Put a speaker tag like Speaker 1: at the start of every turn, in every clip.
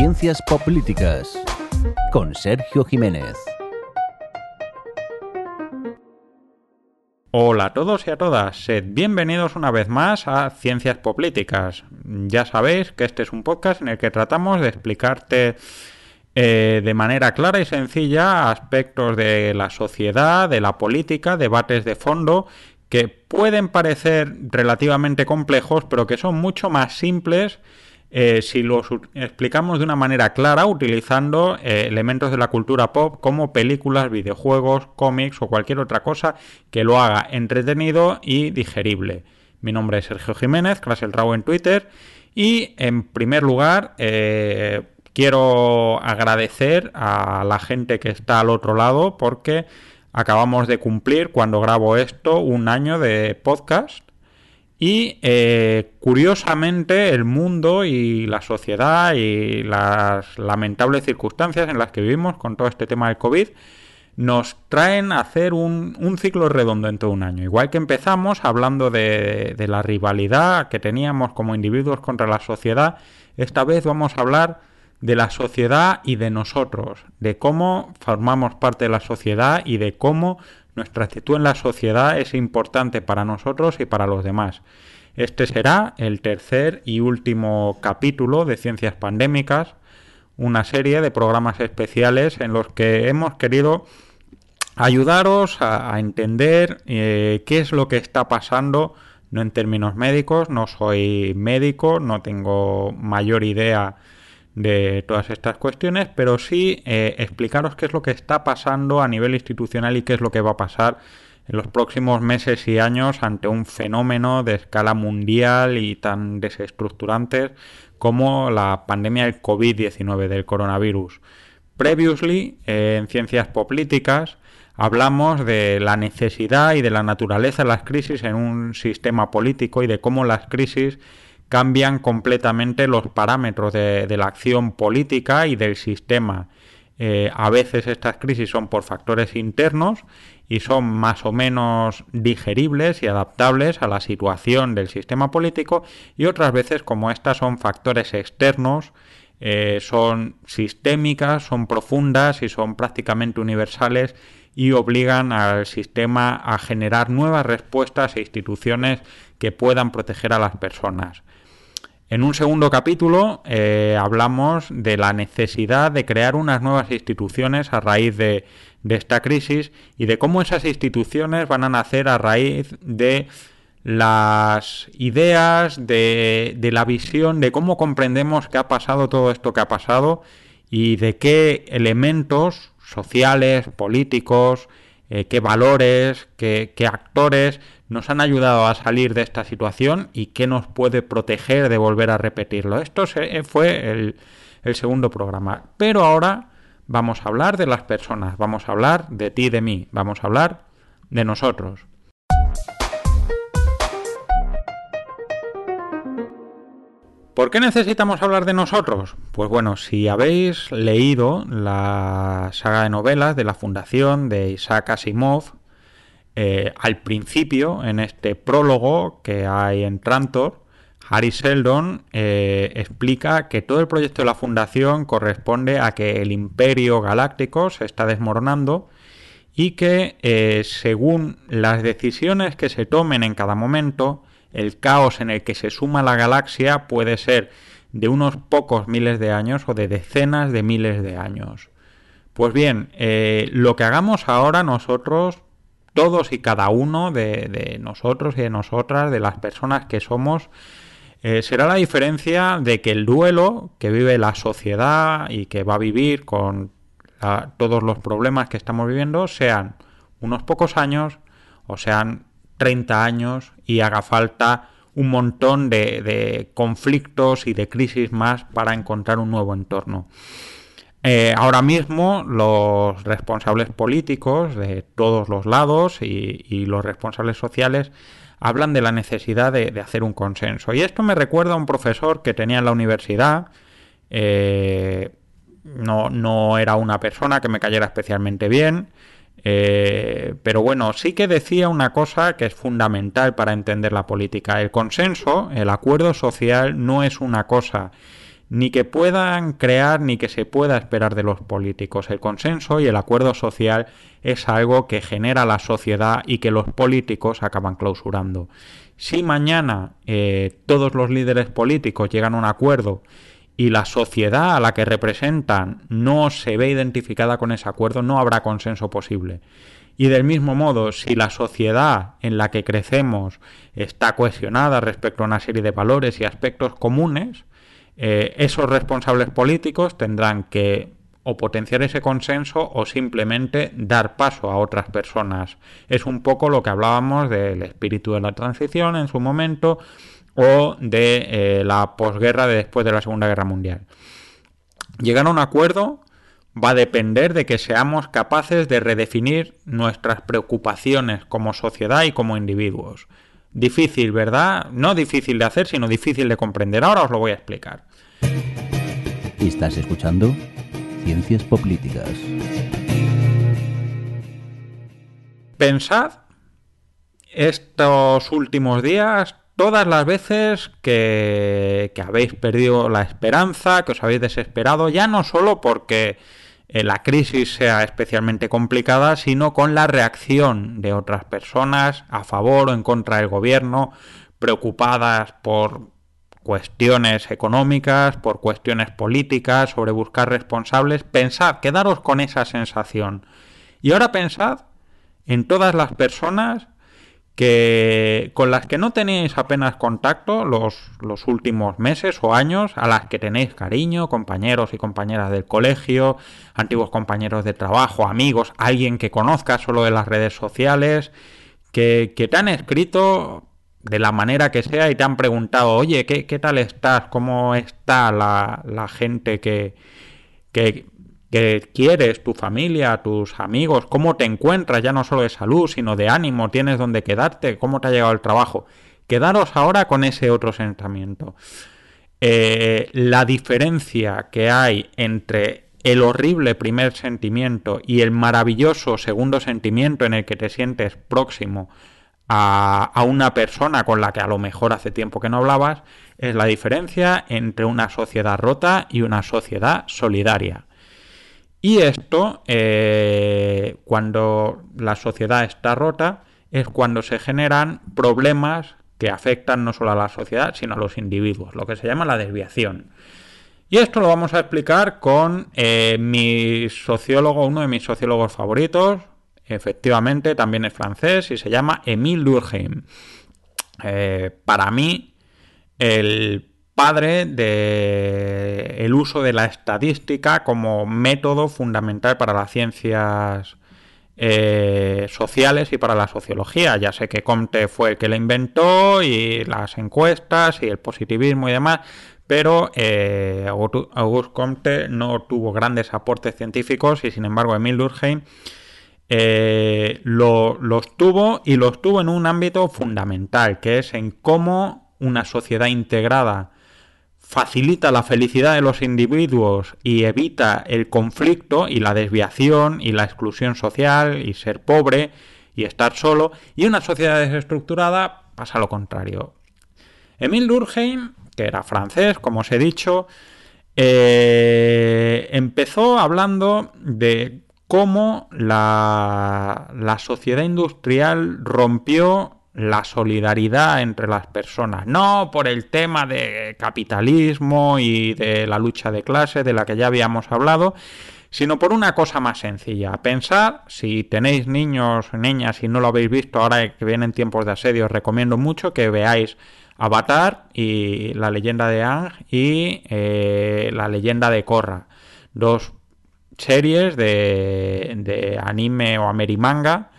Speaker 1: Ciencias Políticas con Sergio Jiménez.
Speaker 2: Hola a todos y a todas, sed bienvenidos una vez más a Ciencias Políticas. Ya sabéis que este es un podcast en el que tratamos de explicarte eh, de manera clara y sencilla aspectos de la sociedad, de la política, debates de fondo que pueden parecer relativamente complejos, pero que son mucho más simples eh, si los explicamos de una manera clara utilizando eh, elementos de la cultura pop como películas, videojuegos, cómics o cualquier otra cosa que lo haga entretenido y digerible. Mi nombre es Sergio Jiménez, clase el Rabo en Twitter y en primer lugar eh, quiero agradecer a la gente que está al otro lado porque acabamos de cumplir cuando grabo esto un año de podcast y eh, curiosamente el mundo y la sociedad y las lamentables circunstancias en las que vivimos con todo este tema del COVID nos traen a hacer un, ciclo redondo en todo un año. Igual que empezamos hablando de, de la rivalidad que teníamos como individuos contra la sociedad, esta vez vamos a hablar de la sociedad y de nosotros, de cómo formamos parte de la sociedad y de cómo nuestra actitud en la sociedad es importante para nosotros y para los demás. Este será el tercer y último capítulo de Ciencias Pandémicas, una serie de programas especiales en los que hemos querido ayudaros a, entender eh, qué es lo que está pasando, no en términos médicos, no soy médico, no tengo mayor idea de todas estas cuestiones, pero sí eh, explicaros qué es lo que está pasando a nivel institucional y qué es lo que va a pasar en los próximos meses y años ante un fenómeno de escala mundial y tan desestructurante como la pandemia del COVID-19 del coronavirus. Previously, eh, en Ciencias Políticas, hablamos de la necesidad y de la naturaleza de las crisis en un sistema político y de cómo las crisis cambian completamente los parámetros de, la acción política y del sistema. Eh, a veces estas crisis son por factores internos y son más o menos digeribles y adaptables a la situación del sistema político y otras veces como estas son factores externos, eh, son sistémicas, son profundas y son prácticamente universales y obligan al sistema a generar nuevas respuestas e instituciones que puedan proteger a las personas. En un segundo capítulo eh, hablamos de la necesidad de crear unas nuevas instituciones a raíz de, esta crisis y de cómo esas instituciones van a nacer a raíz de las ideas, de, la visión, de cómo comprendemos qué ha pasado todo esto que ha pasado y de qué elementos sociales, políticos, eh, qué valores, qué, qué actores nos han ayudado a salir de esta situación y qué nos puede proteger de volver a repetirlo. Esto eh, fue el, el segundo programa. Pero ahora vamos a hablar de las personas, vamos a hablar de ti de mí, vamos a hablar de nosotros. ¿Por qué necesitamos hablar de nosotros? Pues bueno, si habéis leído la saga de novelas de la Fundación de Isaac Asimov, eh, al principio, en este prólogo que hay en Trantor, Harry Sheldon eh, explica que todo el proyecto de la Fundación corresponde a que el imperio galáctico se está desmoronando y que eh, según las decisiones que se tomen en cada momento, el caos en el que se suma la galaxia puede ser de unos pocos miles de años o de decenas de miles de años. Pues bien, lo que hagamos ahora nosotros todos y cada uno de, nosotros y de nosotras, de las personas que somos, eh, será la diferencia de que el duelo que vive la sociedad y que va a vivir con todos los problemas que estamos viviendo sean unos pocos años o sean 30 años y haga falta un montón de conflictos y de crisis más para encontrar un nuevo entorno. Eh, ahora mismo los responsables políticos de todos los lados y, los responsables sociales hablan de la necesidad de, hacer un consenso. Y esto me recuerda a un profesor que tenía en la universidad. Eh, no, no, era una persona que me cayera especialmente bien. Eh, pero bueno, sí que decía una cosa que es fundamental para entender la política. El consenso, el acuerdo social, no es una cosa ni que puedan crear ni que se pueda esperar de los políticos. El consenso y el acuerdo social es algo que genera la sociedad y que los políticos acaban clausurando. Si mañana eh, todos los líderes políticos llegan a un acuerdo y la sociedad a la que representan no se ve identificada con ese acuerdo, no habrá consenso posible. Y del mismo modo, si la sociedad en la que crecemos está cohesionada respecto a una serie de valores y aspectos comunes, eh, esos responsables políticos tendrán que o potenciar ese consenso o simplemente dar paso a otras personas. Es un poco lo que hablábamos del espíritu de la transición en su momento o de eh, la posguerra de después de la Segunda Guerra Mundial. Llegar a un acuerdo va a depender de que seamos capaces de redefinir nuestras preocupaciones como sociedad y como individuos. Difícil, ¿verdad? No difícil de hacer, sino difícil de comprender. Ahora os lo voy a explicar.
Speaker 1: Estás escuchando Ciencias Políticas.
Speaker 2: Pensad estos últimos días todas las veces que, que, habéis perdido la esperanza, que os habéis desesperado, ya no solo porque eh, la crisis sea especialmente complicada, sino con la reacción de otras personas a favor o en contra del gobierno, preocupadas por cuestiones económicas, por cuestiones políticas, sobre buscar responsables. Pensad, quedaros con esa sensación. Y ahora pensad en todas las personas que con las que no tenéis apenas contacto los, los, últimos meses o años, a las que tenéis cariño, compañeros y compañeras del colegio, antiguos compañeros de trabajo, amigos, alguien que conozcas solo de las redes sociales, que, que te han escrito de la manera que sea y te han preguntado, oye, ¿qué, qué tal estás? ¿Cómo está la, la gente que, que, que quieres, tu familia, tus amigos, cómo te encuentras, ya no solo de salud, sino de ánimo, tienes donde quedarte, cómo te ha llegado el trabajo. Quedaros ahora con ese otro sentimiento. Eh, la diferencia que hay entre el horrible primer sentimiento y el maravilloso segundo sentimiento en el que te sientes próximo a, a, una persona con la que a lo mejor hace tiempo que no hablabas, es la diferencia entre una sociedad rota y una sociedad solidaria. Y esto, eh, cuando la sociedad está rota, es cuando se generan problemas que afectan no solo a la sociedad, sino a los individuos, lo que se llama la desviación. Y esto lo vamos a explicar con eh, mi sociólogo, uno de mis sociólogos favoritos, efectivamente también es francés y se llama Émile Durkheim. Eh, para mí, el padre de el uso de la estadística como método fundamental para las ciencias eh, sociales y para la sociología. Ya sé que Comte fue el que la inventó y las encuestas y el positivismo y demás, pero eh, Auguste Comte no tuvo grandes aportes científicos y sin embargo Emile Durkheim eh, lo, los tuvo y los tuvo en un ámbito fundamental, que es en cómo una sociedad integrada facilita la felicidad de los individuos y evita el conflicto y la desviación y la exclusión social y ser pobre y estar solo, y una sociedad desestructurada pasa lo contrario. Emile Durkheim, que era francés, como os he dicho, eh, empezó hablando de cómo la, la sociedad industrial rompió la solidaridad entre las personas, no por el tema de capitalismo y de la lucha de clase de la que ya habíamos hablado, sino por una cosa más sencilla. Pensad, si tenéis niños, niñas y no lo habéis visto ahora que vienen tiempos de asedio, os recomiendo mucho que veáis Avatar y la leyenda de Ang y eh, la leyenda de Korra, dos series de, de anime o amerimanga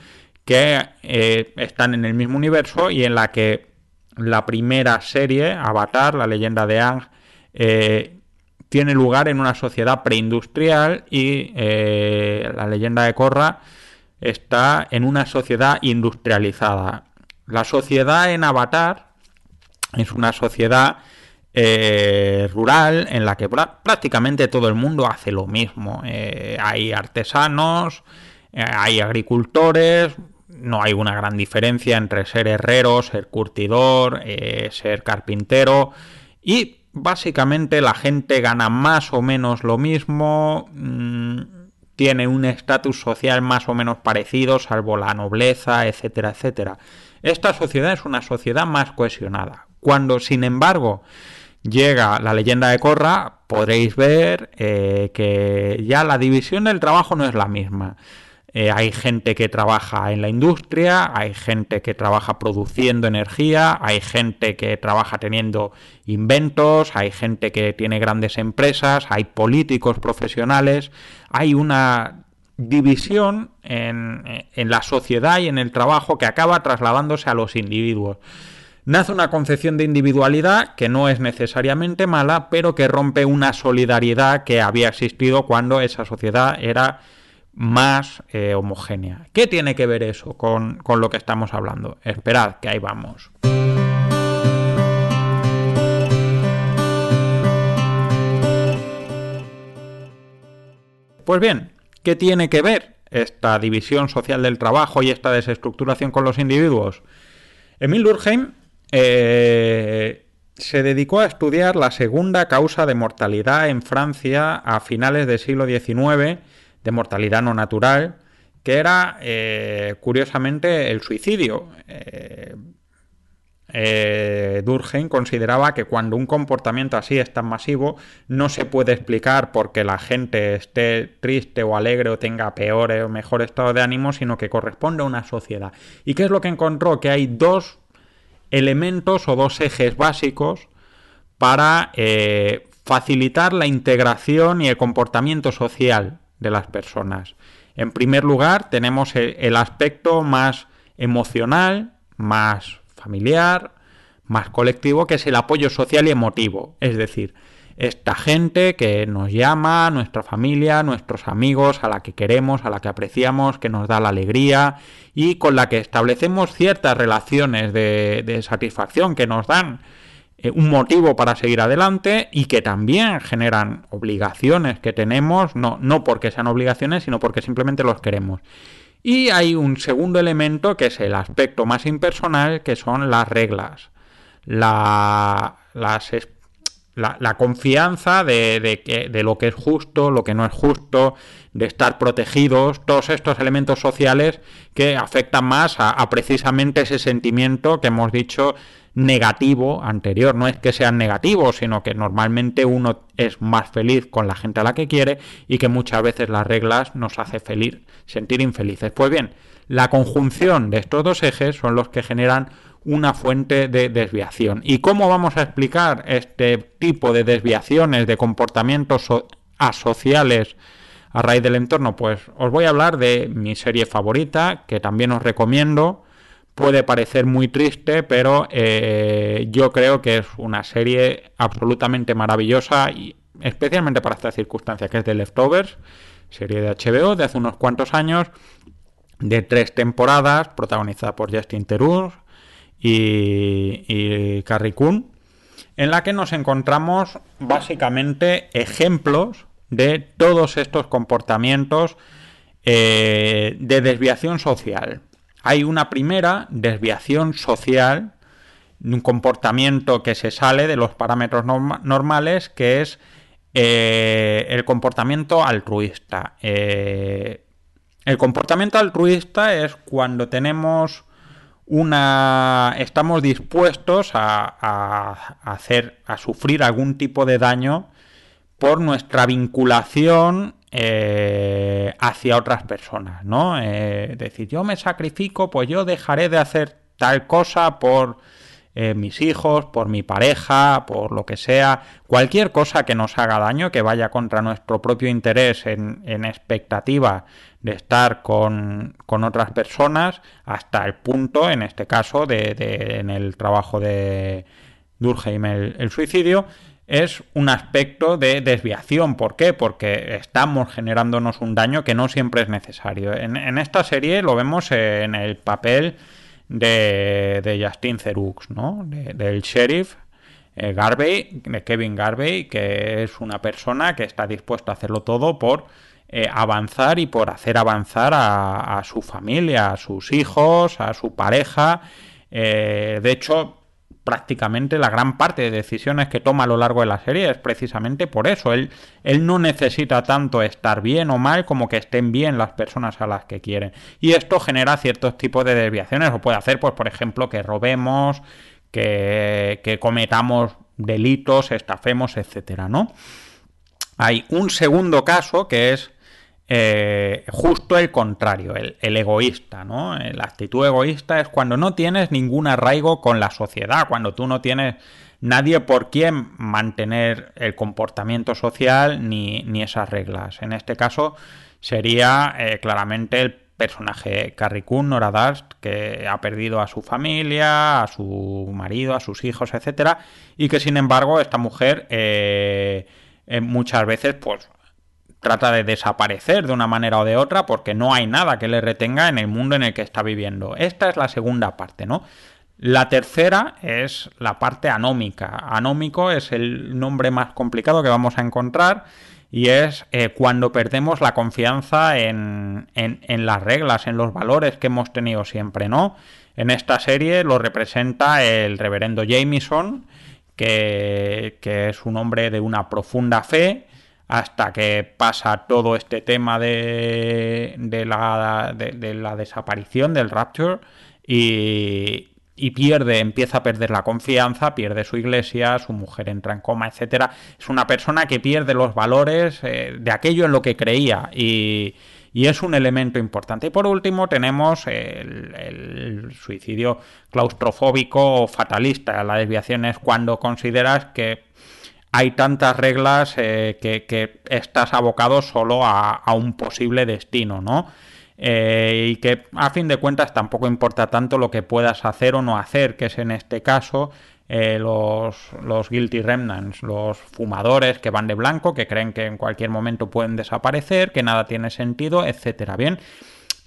Speaker 2: que eh, están en el mismo universo y en la que la primera serie, Avatar, la leyenda de Ang, eh, tiene lugar en una sociedad preindustrial y eh, la leyenda de Korra está en una sociedad industrializada. La sociedad en Avatar es una sociedad rural en la que prácticamente todo el mundo hace lo mismo. hay artesanos, hay agricultores, no hay una gran diferencia entre ser herrero, ser curtidor, eh, ser carpintero y básicamente la gente gana más o menos lo mismo, mm, tiene un estatus social más o menos parecido, salvo la nobleza, etcétera, etcétera. Esta sociedad es una sociedad más cohesionada. Cuando, sin embargo, llega la leyenda de Corra, podréis ver eh, que ya la división del trabajo no es la misma. Eh, hay gente que trabaja en la industria, hay gente que trabaja produciendo energía, hay gente que trabaja teniendo inventos, hay gente que tiene grandes empresas, hay políticos profesionales, hay una división en, en la sociedad y en el trabajo que acaba trasladándose a los individuos. Nace una concepción de individualidad que no es necesariamente mala, pero que rompe una solidaridad que había existido cuando esa sociedad era más eh, homogénea. ¿Qué tiene que ver eso con, con lo que estamos hablando? Esperad, que ahí vamos. Pues bien, ¿qué tiene que ver esta división social del trabajo y esta desestructuración con los individuos? Emil Durkheim eh, se dedicó a estudiar la segunda causa de mortalidad en Francia a finales del siglo XIX de mortalidad no natural, que era, eh, curiosamente, el suicidio. Eh, eh, consideraba que cuando un comportamiento así es tan masivo, no se puede explicar porque la gente esté triste o alegre o tenga peor o mejor estado de ánimo, sino que corresponde a una sociedad. ¿Y qué es lo que encontró? Que hay dos elementos o dos ejes básicos para facilitar la integración y el comportamiento social de las personas. En primer lugar, tenemos el, aspecto más emocional, más familiar, más colectivo, que es el apoyo social y emotivo. Es decir, esta gente que nos llama, nuestra familia, nuestros amigos, a la que queremos, a la que apreciamos, que nos da la alegría y con la que establecemos ciertas relaciones de, de satisfacción que nos dan un motivo para seguir adelante y que también generan obligaciones que tenemos, no, no porque sean obligaciones, sino porque simplemente los queremos. Y hay un segundo elemento que es el aspecto más impersonal, que son las reglas. La, la, confianza de, que, de, lo que es justo, lo que no es justo, de estar protegidos, todos estos elementos sociales que afectan más a precisamente ese sentimiento que hemos dicho negativo anterior. No es que sean negativos, sino que normalmente uno es más feliz con la gente a la que quiere y que muchas veces las reglas nos hace feliz, sentir infelices. Pues bien, la conjunción de estos dos ejes son los que generan una fuente de desviación. ¿Y cómo vamos a explicar este tipo de desviaciones de comportamientos asociales a raíz del entorno? Pues os voy a hablar de mi serie favorita, que también os recomiendo, puede parecer muy triste, pero eh, yo creo que es una serie absolutamente maravillosa y especialmente para esta circunstancia que es de Leftovers, serie de HBO de hace unos cuantos años, de tres temporadas, protagonizada por Justin Theroux y, y Carrie Coon, en la que nos encontramos básicamente ejemplos de todos estos comportamientos eh, de desviación social. Hay una primera desviación social, un comportamiento que se sale de los parámetros normales, que es eh, el comportamiento altruista. Eh, el comportamiento altruista es cuando tenemos una. estamos dispuestos a, hacer. a sufrir algún tipo de daño por nuestra vinculación eh, hacia otras personas, ¿no? Eh, decir, yo me sacrifico, pues yo dejaré de hacer tal cosa por eh, mis hijos, por mi pareja, por lo que sea, cualquier cosa que nos haga daño, que vaya contra nuestro propio interés en, expectativa de estar con, otras personas, hasta el punto, en este caso, de, en el trabajo de Durkheim, el suicidio, es un aspecto de desviación. ¿Por qué? Porque estamos generándonos un daño que no siempre es necesario. En, esta serie lo vemos en el papel de, de Justin Theroux, ¿no? del sheriff eh, Garvey, de Kevin Garvey, que es una persona que está dispuesta a hacerlo todo por eh, avanzar y por hacer avanzar a, su familia, a sus hijos, a su pareja. Eh, de hecho, prácticamente la gran parte de decisiones que toma a lo largo de la serie es precisamente por eso. Él, él no necesita tanto estar bien o mal como que estén bien las personas a las que quieren. Y esto genera ciertos tipos de desviaciones. O puede hacer, pues, por ejemplo, que robemos, que, que cometamos delitos, estafemos, etcétera, ¿no? Hay un segundo caso que es eh, justo el contrario, el, egoísta, ¿no? Eh, la actitud egoísta es cuando no tienes ningún arraigo con la sociedad, cuando tú no tienes nadie por quien mantener el comportamiento social ni, esas reglas. En este caso sería eh, claramente el personaje Carrie Coon, Nora que ha perdido a su familia, a su marido, a sus hijos, etcétera, y que sin embargo esta mujer muchas veces pues trata de desaparecer de una manera o de otra porque no hay nada que le retenga en el mundo en el que está viviendo. Esta es la segunda parte, ¿no? La tercera es la parte anómica. Anómico es el nombre más complicado que vamos a encontrar y es eh, cuando perdemos la confianza en, en, las reglas, en los valores que hemos tenido siempre, ¿no? En esta serie lo representa el reverendo Jameson, que, que es un hombre de una profunda fe, hasta que pasa todo este tema de, la, de, la, desaparición del Rapture y, pierde, empieza a perder la confianza, pierde su iglesia, su mujer entra en coma, etcétera. Es una persona que pierde los valores eh, de aquello en lo que creía y, es un elemento importante. Y por último tenemos el, el, suicidio claustrofóbico o fatalista. La desviación es cuando consideras que hay tantas reglas eh, que, estás abocado solo a, un posible destino, ¿no? Eh, y que a fin de cuentas tampoco importa tanto lo que puedas hacer o no hacer, que es en este caso eh, los, los, guilty remnants, los fumadores que van de blanco, que creen que en cualquier momento pueden desaparecer, que nada tiene sentido, etcétera. Bien,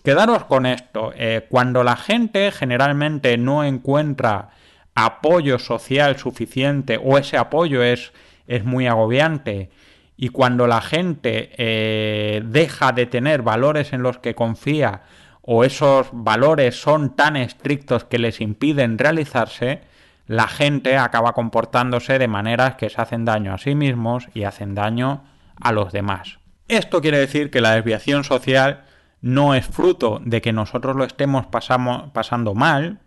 Speaker 2: quedaros con esto. cuando la gente generalmente no encuentra apoyo social suficiente o ese apoyo es es muy agobiante. Y cuando la gente eh, deja de tener valores en los que confía o esos valores son tan estrictos que les impiden realizarse, la gente acaba comportándose de maneras que se hacen daño a sí mismos y hacen daño a los demás. Esto quiere decir que la desviación social no es fruto de que nosotros lo estemos pasando mal,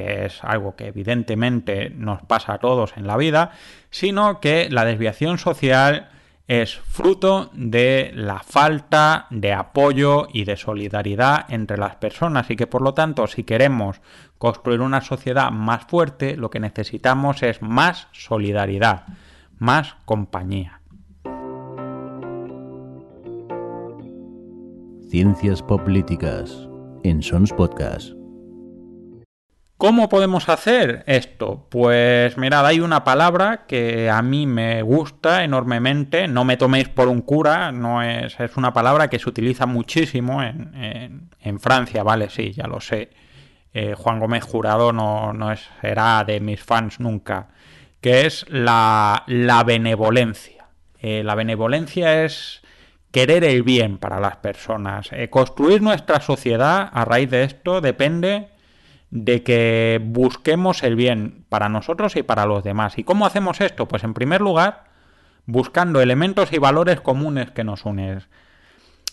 Speaker 2: que es algo que evidentemente nos pasa a todos en la vida, sino que la desviación social es fruto de la falta de apoyo y de solidaridad entre las personas y que por lo tanto si queremos construir una sociedad más fuerte lo que necesitamos es más solidaridad, más compañía.
Speaker 1: Ciencias Políticas en Sons Podcast.
Speaker 2: ¿Cómo podemos hacer esto? Pues mirad, hay una palabra que a mí me gusta enormemente, no me toméis por un cura, no es, es una palabra que se utiliza muchísimo en, Francia, vale, sí, ya lo sé. Eh, Juan Gómez Jurado no, no será de mis fans nunca, que es la, benevolencia. Eh, la benevolencia es querer el bien para las personas. Eh, construir nuestra sociedad a raíz de esto depende de que busquemos el bien para nosotros y para los demás. ¿Y cómo hacemos esto? Pues en primer lugar, buscando elementos y valores comunes que nos unen.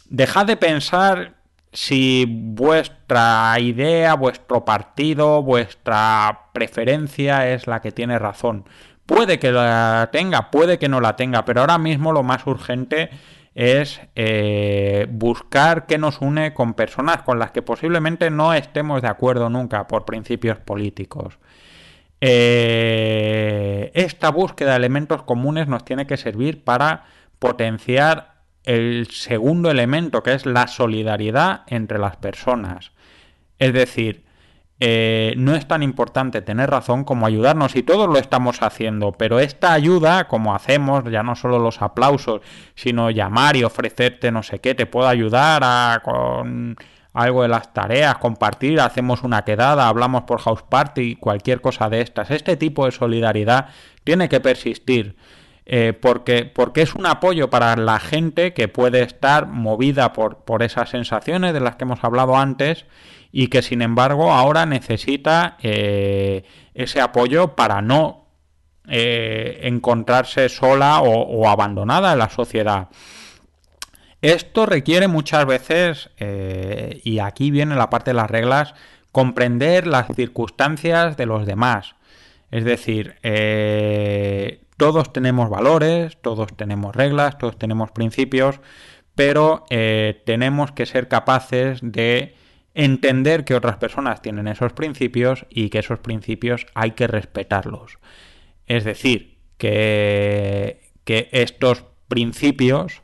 Speaker 2: Dejad de pensar si vuestra idea, vuestro partido, vuestra preferencia es la que tiene razón. Puede que la tenga, puede que no la tenga, pero ahora mismo lo más urgente es eh, buscar qué nos une con personas con las que posiblemente no estemos de acuerdo nunca por principios políticos. Eh, esta búsqueda de elementos comunes nos tiene que servir para potenciar el segundo elemento, que es la solidaridad entre las personas. Es decir, eh, no es tan importante tener razón como ayudarnos y todos lo estamos haciendo, pero esta ayuda, como hacemos, ya no solo los aplausos, sino llamar y ofrecerte no sé qué, te puedo ayudar a, con algo de las tareas, compartir, hacemos una quedada, hablamos por house party, cualquier cosa de estas. Este tipo de solidaridad tiene que persistir. porque, porque es un apoyo para la gente que puede estar movida por, por esas sensaciones de las que hemos hablado antes y que sin embargo ahora necesita ese apoyo para no encontrarse sola o, abandonada en la sociedad. Esto requiere muchas veces, eh, y aquí viene la parte de las reglas, comprender las circunstancias de los demás. Es decir, eh, todos tenemos valores, todos tenemos reglas, todos tenemos principios, pero eh, tenemos que ser capaces de entender que otras personas tienen esos principios y que esos principios hay que respetarlos. Es decir, que, que estos principios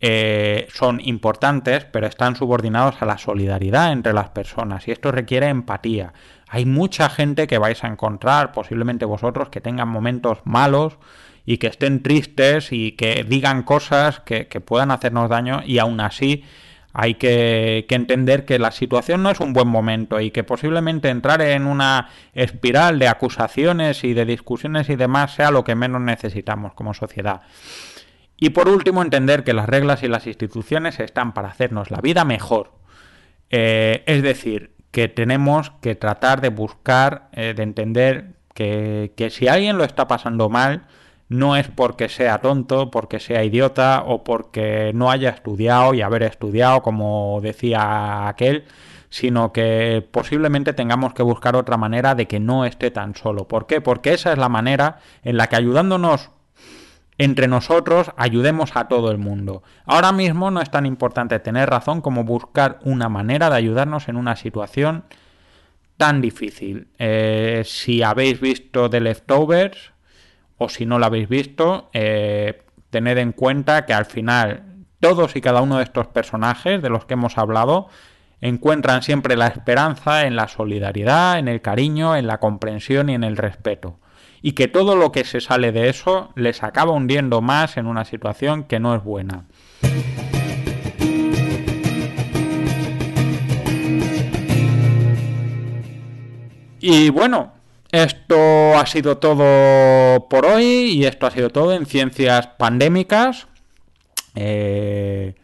Speaker 2: eh, son importantes, pero están subordinados a la solidaridad entre las personas y esto requiere empatía. Hay mucha gente que vais a encontrar, posiblemente vosotros, que tengan momentos malos y que estén tristes y que digan cosas que, puedan hacernos daño y aún así hay que, entender que la situación no es un buen momento y que posiblemente entrar en una espiral de acusaciones y de discusiones y demás sea lo que menos necesitamos como sociedad. Y por último, entender que las reglas y las instituciones están para hacernos la vida mejor. Eh, es decir, que tenemos que tratar de buscar, eh, de entender que, si alguien lo está pasando mal, no es porque sea tonto, porque sea idiota o porque no haya estudiado y haber estudiado, como decía aquel, sino que posiblemente tengamos que buscar otra manera de que no esté tan solo. ¿Por qué? Porque esa es la manera en la que ayudándonos entre nosotros ayudemos a todo el mundo. Ahora mismo no es tan importante tener razón como buscar una manera de ayudarnos en una situación tan difícil. Eh, si habéis visto The Leftovers o si no lo habéis visto, eh, tened en cuenta que al final todos y cada uno de estos personajes de los que hemos hablado encuentran siempre la esperanza en la solidaridad, en el cariño, en la comprensión y en el respeto y que todo lo que se sale de eso les acaba hundiendo más en una situación que no es buena. Y bueno, esto ha sido todo por hoy y esto ha sido todo en ciencias pandémicas. Eh,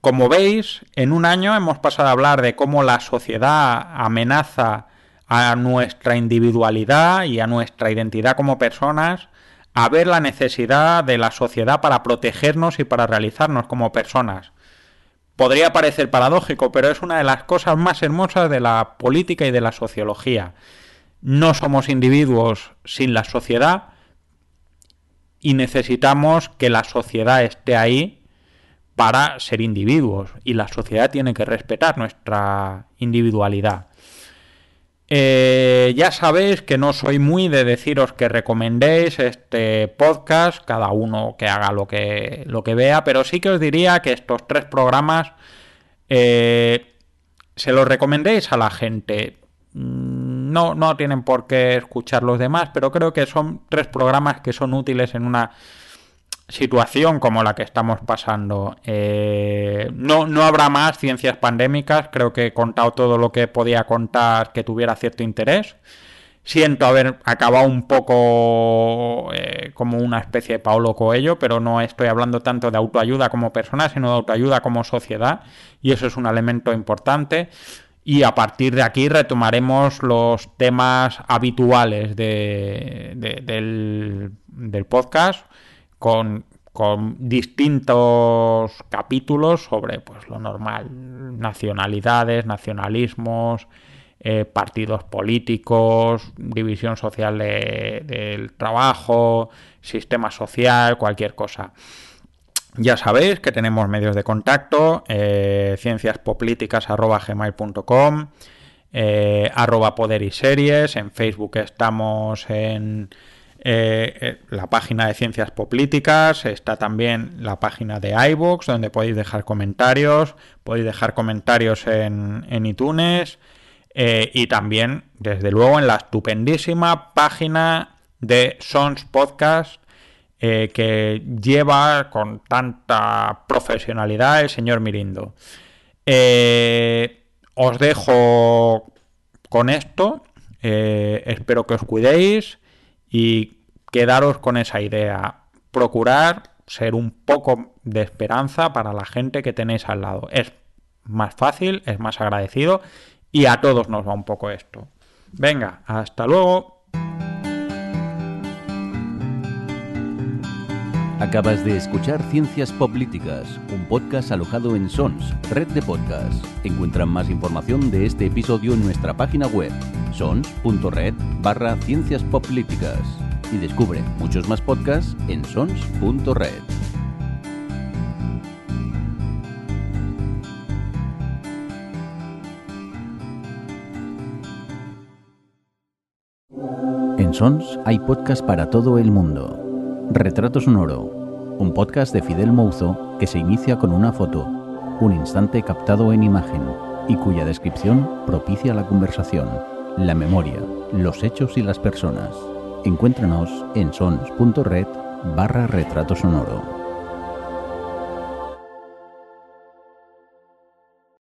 Speaker 2: como veis, en un año hemos pasado a hablar de cómo la sociedad amenaza a nuestra individualidad y a nuestra identidad como personas, a ver la necesidad de la sociedad para protegernos y para realizarnos como personas. Podría parecer paradójico, pero es una de las cosas más hermosas de la política y de la sociología. No somos individuos sin la sociedad y necesitamos que la sociedad esté ahí para ser individuos y la sociedad tiene que respetar nuestra individualidad. Eh, ya sabéis que no soy muy de deciros que recomendéis este podcast, cada uno que haga lo que, lo que vea, pero sí que os diría que estos tres programas eh, se los recomendéis a la gente. Mm, no, no tienen por qué escuchar los demás, pero creo que son tres programas que son útiles en una situación como la que estamos pasando. Eh, no, no habrá más ciencias pandémicas, creo que he contado todo lo que podía contar que tuviera cierto interés. Siento haber acabado un poco eh, como una especie de Paulo Coelho, pero no estoy hablando tanto de autoayuda como persona, sino de autoayuda como sociedad, y eso es un elemento importante. Y a partir de aquí retomaremos los temas habituales del, del podcast con, distintos capítulos sobre pues, lo normal, nacionalidades, nacionalismos, eh, partidos políticos, división social del trabajo, sistema social, cualquier cosa. Ya sabéis que tenemos medios de contacto, eh, cienciaspolíticas.gmail.com, eh, arroba poder y series, en Facebook estamos en eh, eh, la página de Ciencias Políticas, está también la página de iVoox, donde podéis dejar comentarios, podéis dejar comentarios en, iTunes eh, y también, desde luego, en la estupendísima página de Sons Podcast que lleva con tanta profesionalidad el señor Mirindo. os dejo con esto. espero que os cuidéis y quedaros con esa idea. procurar ser un poco de esperanza para la gente que tenéis al lado. Es más fácil, es más agradecido y a todos nos va un poco esto. Venga, hasta luego.
Speaker 1: Acabas de escuchar Ciencias Políticas, un podcast alojado en Sons, red de podcasts. Encuentran más información de este episodio en nuestra página web, sons.red barra Ciencias Políticas. Y descubre muchos más podcasts en sons.red. En Sons hay podcast para todo el mundo. Retrato Sonoro, un podcast de Fidel Mouzo que se inicia con una foto, un instante captado en imagen y cuya descripción propicia la conversación, la memoria, los hechos y las personas. Encuéntranos en sons.red barra retrato sonoro.